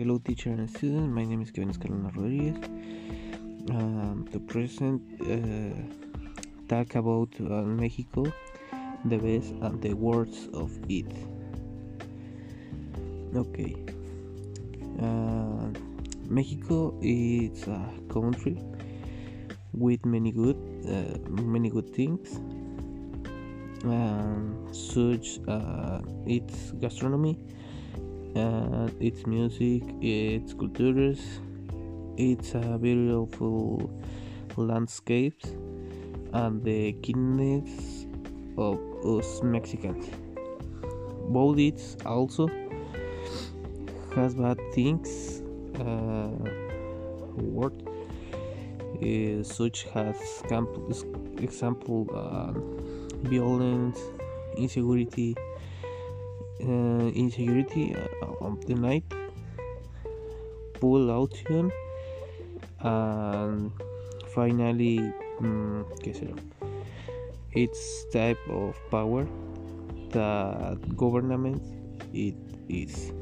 teacher and student, My name is Kevin Escalona Rodriguez. Um, to present uh, talk about uh, Mexico, the best and the worst of it. Okay. Uh, Mexico is a country with many good, uh, many good things, um, such uh, its gastronomy, uh, its music, its cultures, its uh, beautiful landscapes, and the kindness of us Mexicans. Both it also has bad things. Uh, word uh, such as example uh, violence, insecurity, insecurity of the night, pull out him. And finally, um, its type of power that government it is.